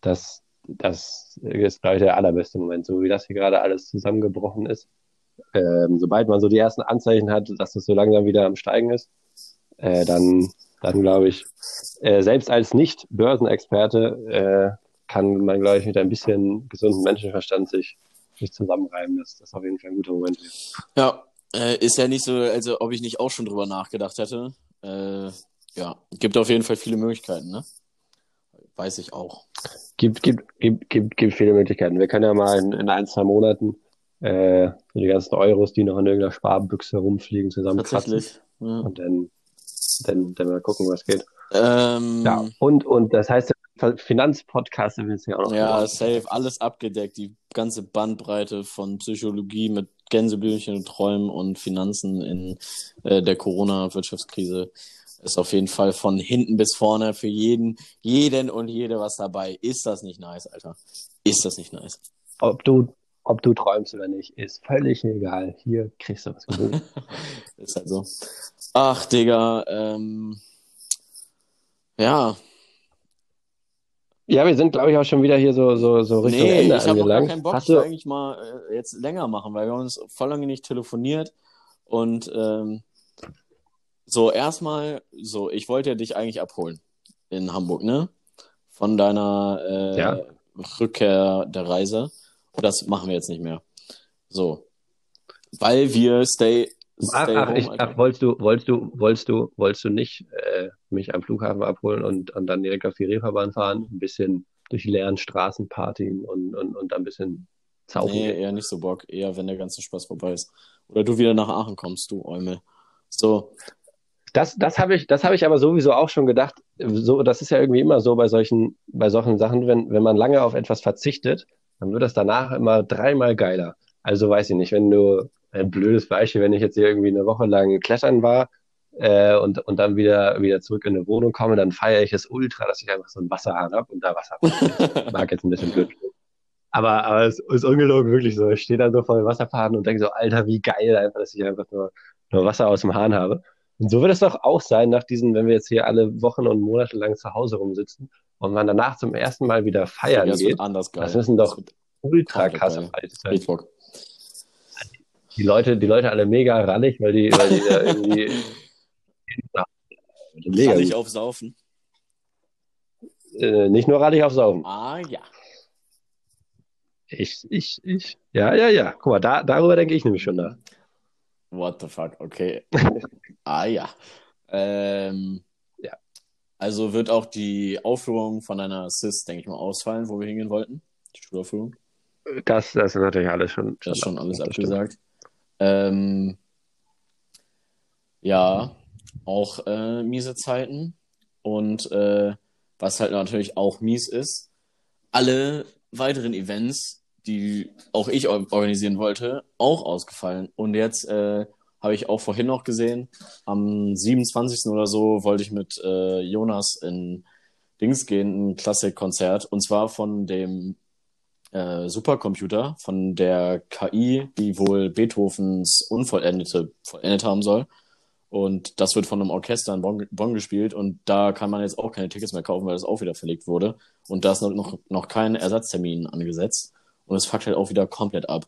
das, das ist, glaube ich, der allerbeste Moment, so wie das hier gerade alles zusammengebrochen ist. Ähm, sobald man so die ersten Anzeichen hat, dass es so langsam wieder am Steigen ist, äh, dann, dann glaube ich, äh, selbst als Nicht-Börsenexperte äh, kann man, glaube ich, mit ein bisschen gesundem Menschenverstand sich, sich zusammenreiben. Das, das ist auf jeden Fall ein guter Moment. Ja, äh, ist ja nicht so, also ob ich nicht auch schon drüber nachgedacht hätte. Äh, ja, gibt auf jeden Fall viele Möglichkeiten, ne? Weiß ich auch. Gibt, gibt, gibt, gibt, gibt viele Möglichkeiten. Wir können ja mal in, in ein, zwei Monaten äh, die ganzen Euros, die noch in irgendeiner Sparbüchse rumfliegen, zusammenkratzen. Ja. und dann, dann, dann mal gucken, was geht. Ähm, Ja, und, und das heißt, Finanzpodcast ist ja auch noch. Ja, safe, alles abgedeckt, die ganze Bandbreite von Psychologie mit Gänseblümchen und Träumen und Finanzen in äh, der Corona-Wirtschaftskrise ist auf jeden Fall von hinten bis vorne für jeden, jeden und jede was dabei. Ist das nicht nice, Alter? Ist das nicht nice? Ob du, ob du träumst oder nicht, ist völlig egal. Hier kriegst du was geboten. Ist halt so. Ach, Digga, ähm, ja, ja, wir sind, glaube ich, auch schon wieder hier so, so, so Richtung Nee, Ende ich habe auch gar keinen Bock. Hast du, eigentlich mal äh, jetzt länger machen, weil wir uns voll lange nicht telefoniert. Und ähm, so, erstmal, so, ich wollte ja dich eigentlich abholen in Hamburg, ne? Von deiner äh, Ja. Rückkehr der Reise. Das machen wir jetzt nicht mehr. So. Weil wir stay, ach, stay ach, home, ich, ach, wolltest du, wolltest du, wolltest du, wolltest du nicht äh, mich am Flughafen abholen und, und dann direkt auf die Reeperbahn fahren, ein bisschen durch die leeren Straßen partien und, und, und dann ein bisschen zauchen Nee, eher nicht so Bock. Eher, wenn der ganze Spaß vorbei ist. Oder du wieder nach Aachen kommst, du Eumel. So, Das, das habe ich, das habe ich aber sowieso auch schon gedacht. So, das ist ja irgendwie immer so bei solchen, bei solchen Sachen, wenn, wenn man lange auf etwas verzichtet, dann wird das danach immer dreimal geiler. Also weiß ich nicht, wenn du, ein blödes Beispiel, wenn ich jetzt hier irgendwie eine Woche lang klettern war, äh, und, und dann wieder, wieder zurück in eine Wohnung komme, dann feiere ich es ultra, dass ich einfach so einen Wasserhahn habe und da Wasser mache. Mag jetzt ein bisschen blöd. Aber, aber es ist ungelogen wirklich so. Ich stehe dann so vor dem Wasserhahn und denke so, Alter, wie geil einfach, dass ich einfach nur, nur Wasser aus dem Hahn habe. Und so wird es doch auch sein, nach diesen, wenn wir jetzt hier alle Wochen und Monate lang zu Hause rumsitzen und man danach zum ersten Mal wieder feiern das geht. anders geil. Das müssen doch wird ultra krasse Bock. Die Leute, die Leute alle mega rallig, weil die, weil die da irgendwie mega Kann ich gut. aufsaufen? Äh, nicht nur rallig aufsaufen. Ah, ja. Ich, ich, ich. Ja, ja, ja. Guck mal, da, darüber denke ich nämlich schon nach. What the fuck, okay. ah, ja. Ähm, Ja. Also wird auch die Aufführung von einer Sis, denke ich mal, ausfallen, wo wir hingehen wollten. Die Schulaufführung. Das, das ist natürlich alles schon, Das ist schon alles abgesagt. Ähm, Ja, auch äh, miese Zeiten. Und äh, was halt natürlich auch mies ist, alle weiteren Events, die auch ich organisieren wollte, auch ausgefallen. Und jetzt äh, habe ich auch vorhin noch gesehen, am 27. oder so wollte ich mit äh, Jonas in Dings gehen, ein Klassikkonzert. Und zwar von dem äh, Supercomputer, von der KI, die wohl Beethovens Unvollendete vollendet haben soll. Und das wird von einem Orchester in Bonn, Bonn, gespielt und da kann man jetzt auch keine Tickets mehr kaufen, weil das auch wieder verlegt wurde. Und da ist noch, noch kein Ersatztermin angesetzt. Und es fuckt halt auch wieder komplett ab.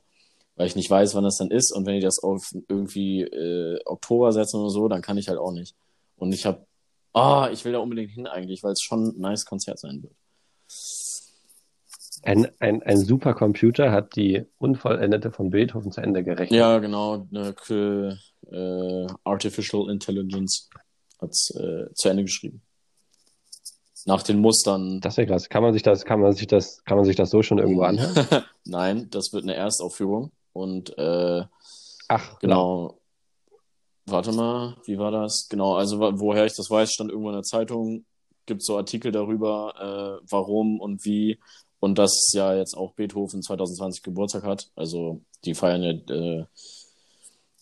Weil ich nicht weiß, wann das dann ist. Und wenn die das auf irgendwie äh, Oktober setzen oder so, dann kann ich halt auch nicht. Und ich habe, ah, oh, ich will da unbedingt hin eigentlich, weil es schon ein nice Konzert sein wird. Ein, ein, ein Supercomputer hat die Unvollendete von Beethoven zu Ende gerechnet. Ja, genau. Eine äh, Artificial Intelligence hat es äh, zu Ende geschrieben. Nach den Mustern. Das wäre krass. Kann man sich das, kann man sich das, kann man sich das so schon irgendwo anhören? Nein, das wird eine Erstaufführung. Und äh, Ach, genau. Warte mal, wie war das? Genau, also woher ich das weiß, stand irgendwo in der Zeitung, gibt es so Artikel darüber, äh, warum und wie und dass ja jetzt auch Beethoven 2020 Geburtstag hat. Also die feiern ja äh,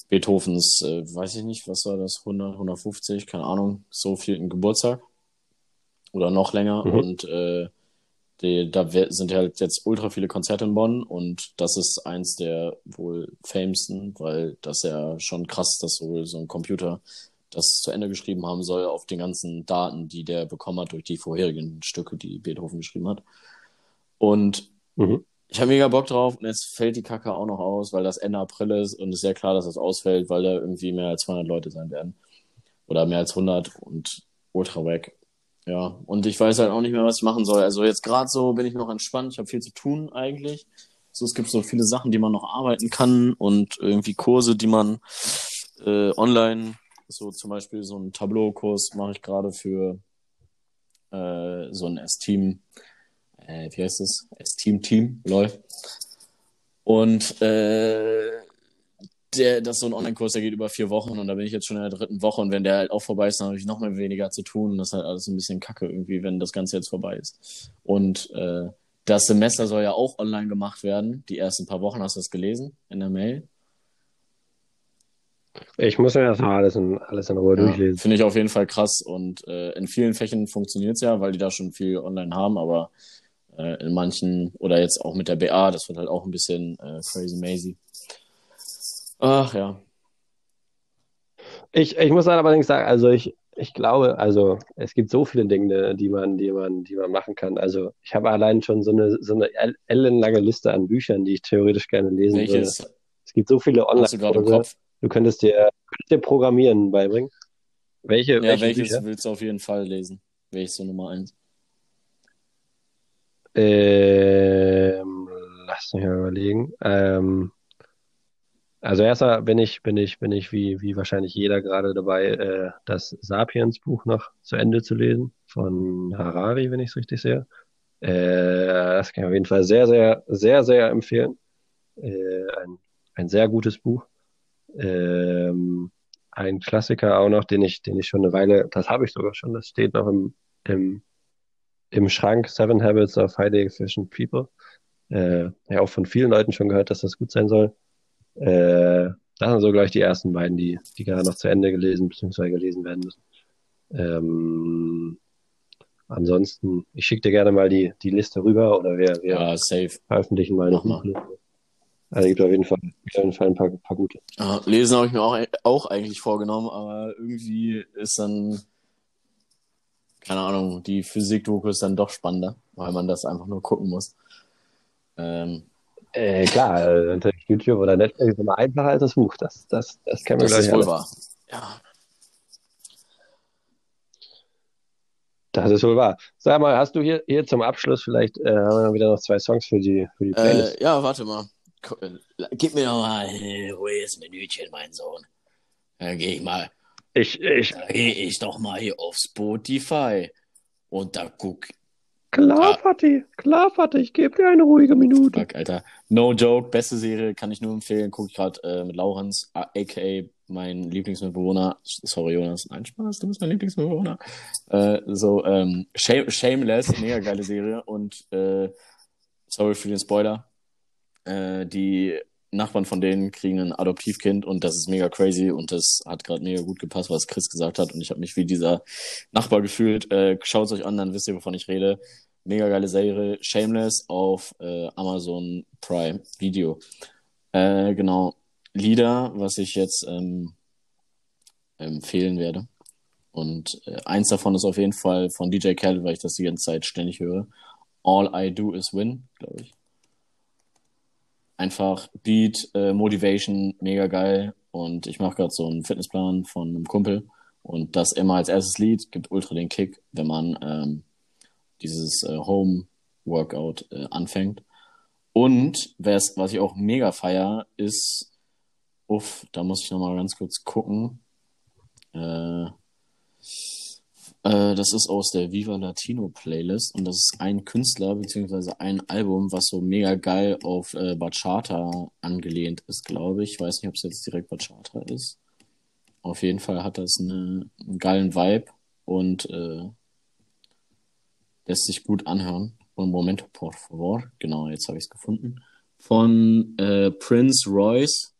Beethovens, äh, weiß ich nicht, was war das, 100, 150, keine Ahnung, so vierten Geburtstag. Oder noch länger. Mhm. Und äh, die, da sind halt jetzt ultra viele Konzerte in Bonn und das ist eins der wohl famesten, weil das ja schon krass ist, dass wohl so ein Computer das zu Ende geschrieben haben soll auf den ganzen Daten, die der bekommen hat durch die vorherigen Stücke, die Beethoven geschrieben hat. Und mhm. ich habe mega Bock drauf und jetzt fällt die Kacke auch noch aus, weil das Ende April ist und es ist sehr klar, dass das ausfällt, weil da irgendwie mehr als 200 Leute sein werden. Oder mehr als 100 und ultra weg. Ja, und ich weiß halt auch nicht mehr, was ich machen soll. Also jetzt gerade so bin ich noch entspannt, ich habe viel zu tun eigentlich. So, es gibt so viele Sachen, die man noch arbeiten kann und irgendwie Kurse, die man äh, online, so zum Beispiel so einen Tableau-Kurs mache ich gerade für äh, so ein S-Team äh, wie heißt es? Esteem Team, lol. Und äh, der, das ist so ein Online-Kurs, der geht über vier Wochen und da bin ich jetzt schon in der dritten Woche und wenn der halt auch vorbei ist, dann habe ich noch mal weniger zu tun. Das ist halt alles ein bisschen kacke irgendwie, wenn das Ganze jetzt vorbei ist. Und äh, das Semester soll ja auch online gemacht werden. Die ersten paar Wochen hast du das gelesen in der Mail. Ich muss mir das mal alles in, alles in Ruhe ja, durchlesen. Finde ich auf jeden Fall krass und äh, in vielen Fächern funktioniert es ja, weil die da schon viel online haben, aber äh, in manchen, oder jetzt auch mit der BA, das wird halt auch ein bisschen äh, crazy mazy. Ach ja. Ich, ich muss allerdings sagen, also ich, ich glaube, also es gibt so viele Dinge, die man, die man, die man machen kann. Also ich habe allein schon so eine, so eine ellenlange Liste an Büchern, die ich theoretisch gerne lesen Welches? würde. Es gibt so viele online Hast du könntest dir, könntest dir Programmieren beibringen. Welche, ja, welche welches Bücher? willst du auf jeden Fall lesen? Welches so Nummer eins? Ähm, lass mich mal überlegen. Ähm, also erstmal bin ich, bin ich, bin ich wie, wie wahrscheinlich jeder gerade dabei, äh, das Sapiens-Buch noch zu Ende zu lesen von Harari, wenn ich es richtig sehe. Äh, das kann ich auf jeden Fall sehr, sehr, sehr, sehr empfehlen. Äh, ein, ein sehr gutes Buch. Ähm, ein Klassiker auch noch, den ich, den ich schon eine Weile, das habe ich sogar schon, das steht noch im, im im Schrank Seven Habits of Highly Efficient People. Äh, ja, auch von vielen Leuten schon gehört, dass das gut sein soll. Äh, das sind so gleich die ersten beiden, die, die gerade noch zu Ende gelesen bzw. gelesen werden müssen. Ähm, ansonsten, ich schicke dir gerne mal die, die Liste rüber oder wir, wir ja, safe. veröffentlichen mal Buchliste. Also gibt auf jeden Fall, auf jeden Fall ein paar, paar gute. Ja, lesen habe ich mir auch, auch eigentlich vorgenommen, aber irgendwie ist dann keine Ahnung, die Physik-Doku ist dann doch spannender, weil man das einfach nur gucken muss. Ähm, äh, klar, äh, natürlich YouTube oder Netflix ist immer einfacher als das Buch. Das, das, das kennen wir Das ist wohl wahr. Ja. Das ist wohl wahr. Sag mal, hast du hier, hier zum Abschluss vielleicht äh, haben wir wieder noch zwei Songs für die, für die Playlist? Äh, ja, warte mal. Äh, gib mir noch mal ein ruhiges Minütchen, mein Sohn. Dann gehe ich mal ich, ich. Da gehe ich doch mal hier auf Spotify und da guck. Klar, Fatih, klar, Fatih, ich gebe dir eine ruhige Minute. Fuck, Alter. No joke, beste Serie, kann ich nur empfehlen. Guck ich gerade äh, mit Laurens, aka mein Lieblingsmitbewohner, sorry Jonas, nein Spaß, du bist mein Lieblingsmitbewohner. Äh, so, ähm, Shame, Shameless, mega geile Serie und äh, sorry für den Spoiler. Äh, die Nachbarn von denen kriegen ein Adoptivkind und das ist mega crazy und das hat gerade mega gut gepasst, was Chris gesagt hat und ich habe mich wie dieser Nachbar gefühlt. Äh, Schaut es euch an, dann wisst ihr, wovon ich rede. Mega geile Serie, Shameless auf äh, Amazon Prime Video. Äh, genau, Lieder, was ich jetzt ähm, empfehlen werde. Und äh, eins davon ist auf jeden Fall von DJ Khaled, weil ich das die ganze Zeit ständig höre. All I Do Is Win, glaube ich. Einfach Beat, äh, Motivation, mega geil. Und ich mache gerade so einen Fitnessplan von einem Kumpel. Und das immer als erstes Lied gibt ultra den Kick, wenn man ähm, dieses äh, Home-Workout äh, anfängt. Und was, ich auch mega feier, ist, uff, da muss ich nochmal ganz kurz gucken. Äh, äh, das ist aus der Viva Latino Playlist und das ist ein Künstler beziehungsweise ein Album, was so mega geil auf äh, Bachata angelehnt ist, glaube ich. Ich weiß nicht, ob es jetzt direkt Bachata ist. Auf jeden Fall hat das eine, einen geilen Vibe und äh, lässt sich gut anhören. Un momento, por favor. Genau, jetzt habe ich es gefunden. Von äh, Prince Royce,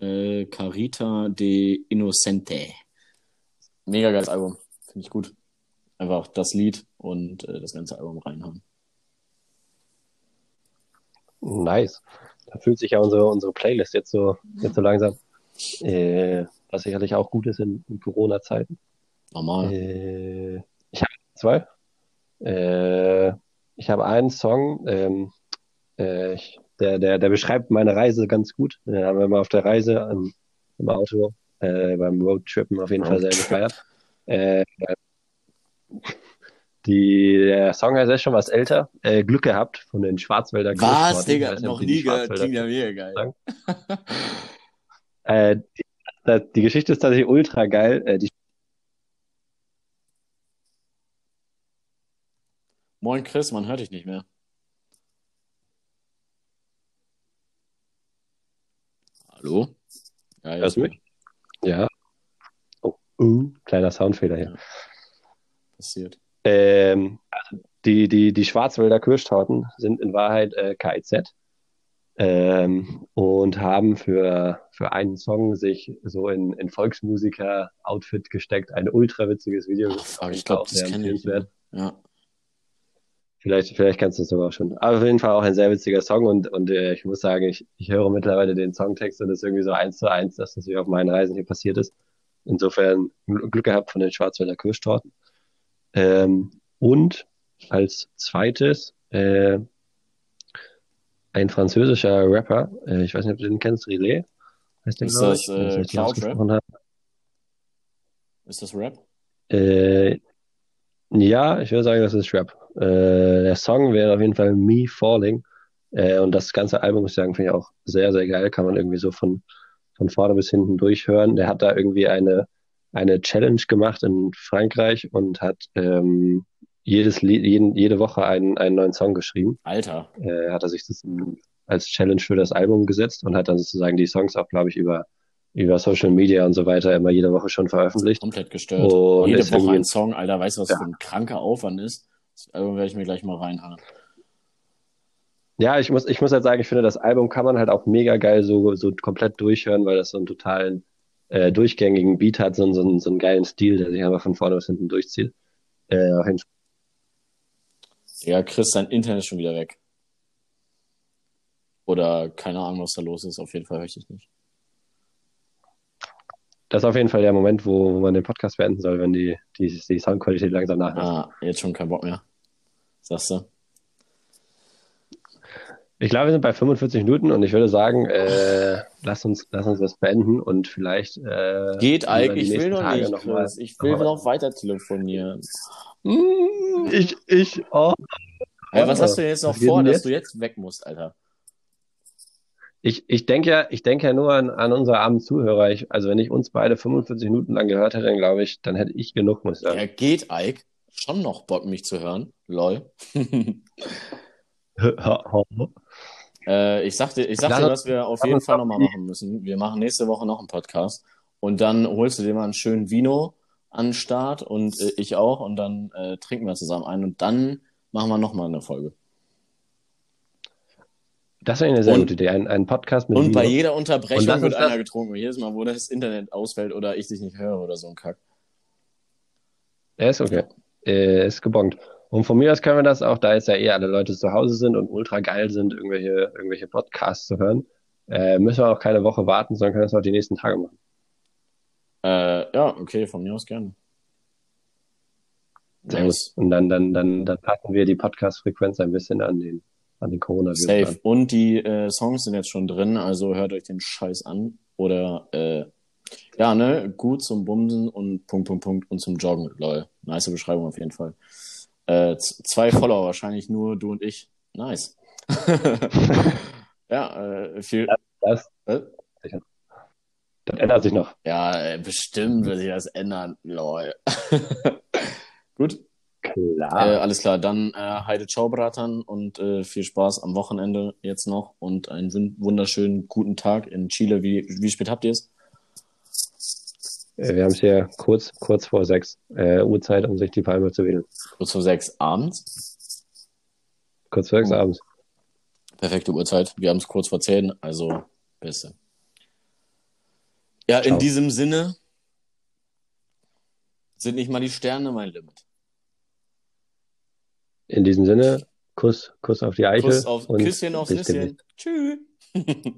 äh, Carita de Innocente. Mega geiles Album. Finde ich gut. Einfach das Lied und äh, das ganze Album reinhauen. Nice. Da fühlt sich ja unsere, unsere Playlist jetzt so, jetzt so langsam. Äh, was sicherlich auch gut ist in, in Corona-Zeiten. Normal. Äh, ich habe zwei. Äh, ich habe einen Song, ähm, äh, ich, der, der, der beschreibt meine Reise ganz gut. Den haben wir mal auf der Reise im, im Auto, äh, beim Roadtrippen auf jeden Fall sehr gefeiert. Äh, die, der Song heißt ja schon was älter. Äh, Glück gehabt von den Schwarzwälder Was, Digga? Noch nie gehört. Klingt ja mega geil. Äh, die, die Geschichte ist tatsächlich ultra geil. Äh, die Moin Chris, man hört dich nicht mehr. Hallo? Ja, jetzt Hörst du mich? Ja. Uh, kleiner Soundfehler hier. passiert. Ähm, also die, die, die Schwarzwälder Kirschtorten sind in Wahrheit äh, KIZ ähm, und haben für, für einen Song sich so in, in Volksmusiker-Outfit gesteckt. Ein ultra witziges Video. Ach, ich glaube, das kenne ich. empfehlenswert. Ja. Vielleicht, vielleicht kennst du es sogar auch schon. Aber auf jeden Fall auch ein sehr witziger Song und, und äh, ich muss sagen, ich, ich höre mittlerweile den Songtext und es ist irgendwie so eins zu eins, dass das hier auf meinen Reisen hier passiert ist. Insofern Gl- Glück gehabt von den Schwarzwälder Kirschtorten. Ähm, und als zweites äh, ein französischer Rapper, äh, ich weiß nicht, ob du den kennst, Rilé, heißt der, Ist das, äh, richtig Cloud habe. Ist das Rap? Äh, ja, ich würde sagen, das ist Rap. Äh, der Song wäre auf jeden Fall Me Falling. Äh, und das ganze Album, muss ich sagen, finde ich auch sehr, sehr geil. Kann man irgendwie so von, von vorne bis hinten durchhören. Der hat da irgendwie eine, eine Challenge gemacht in Frankreich und hat ähm, jedes Lied, jeden, jede Woche einen, einen neuen Song geschrieben. Alter. Äh, hat er sich das als Challenge für das Album gesetzt und hat dann sozusagen die Songs auch, glaube ich, über, über Social Media und so weiter immer jede Woche schon veröffentlicht. Komplett gestört. Und Jede Woche ein Song, Alter, weißt du, was Ja. für ein kranker Aufwand ist? Das Album werde ich mir gleich mal reinhauen. Ja, ich muss, ich muss halt sagen, ich finde, das Album kann man halt auch mega geil so, so komplett durchhören, weil das so einen totalen äh, durchgängigen Beat hat, so, einen- so, so einen geilen Stil, der sich einfach von vorne bis hinten durchzieht. Äh. Ja, Chris, dein Internet ist schon wieder weg. Oder keine Ahnung, was da los ist. Auf jeden Fall höre ich dich nicht. Das ist auf jeden Fall der Moment, wo, wo man den Podcast beenden soll, wenn die, die, die Soundqualität langsam nachlässt. Ah, jetzt schon kein Bock mehr. Sagst du? Ich glaube, wir sind bei 45 Minuten und ich würde sagen, äh, lass uns, lass uns das beenden und vielleicht äh, Geht eigentlich. Ich will noch Tage nicht, noch mal-. Ich will noch noch weiter telefonieren. Mm, Ich, ich, oh. Hey, was hast du denn jetzt noch vor, dass jetzt? du jetzt weg musst, Alter? Ich, ich denke ja, ich denke ja nur an, an unsere armen Zuhörer. Ich, also wenn ich uns beide 45 Minuten lang gehört hätte, dann glaube ich, dann hätte ich genug, muss ich sagen. Ja, geht, Ike. Schon noch Bock, mich zu hören. Lol. Äh, ich sagte, ich sagte, dass wir auf jeden Fall nochmal machen müssen. Wir machen nächste Woche noch einen Podcast und dann holst du dir mal einen schönen Vino an den Start und äh, ich auch und dann äh, trinken wir zusammen ein und dann machen wir nochmal eine Folge. Das wäre eine sehr und, gute Idee, ein, ein Podcast mit Und Vino. bei jeder Unterbrechung wird einer getrunken. Jedes Mal, wo das Internet ausfällt oder ich dich nicht höre oder so ein Kack. Ja, ist okay. Äh, ist gebongt. Und von mir aus können wir das auch, da jetzt ja eh alle Leute zu Hause sind und ultra geil sind, irgendwelche, irgendwelche Podcasts zu hören, äh, müssen wir auch keine Woche warten, sondern können das auch die nächsten Tage machen. Äh, ja, okay, von mir aus gerne. Sehr gut. Und dann, dann, dann, dann packen wir die Podcast-Frequenz ein bisschen an den, an den Coronavirus. Safe. An. Und die äh, Songs sind jetzt schon drin, also hört euch den Scheiß an. Oder äh, ja, ne, gut zum Bumsen und Punkt, Punkt, Punkt und zum Joggen, lol. Nice Beschreibung auf jeden Fall. Äh, zwei Follower, wahrscheinlich nur du und ich. Nice. ja, äh, viel. Das, das, äh? das ändert sich noch. Ja, äh, bestimmt wird sich das ändern. Lol. Gut. Klar. Äh, alles klar, dann äh, Heide Ciao, Bratan und viel Spaß am Wochenende jetzt noch und einen wunderschönen guten Tag in Chile. Wie, wie spät habt ihr es? Äh, wir haben es hier kurz, kurz vor sechs äh, Uhrzeit, um sich die Palme zu wählen. Kurz vor sechs abends? Kurz vor sechs oh. abends. Perfekte Uhrzeit. Wir haben es kurz vor zehn, also beste. Ja, Ciao. in diesem Sinne sind nicht mal die Sterne mein Limit. In diesem Sinne, Kuss, Kuss auf die Eiche. Kuss auf, Küsschen aufs Nüsschen. Tschüss.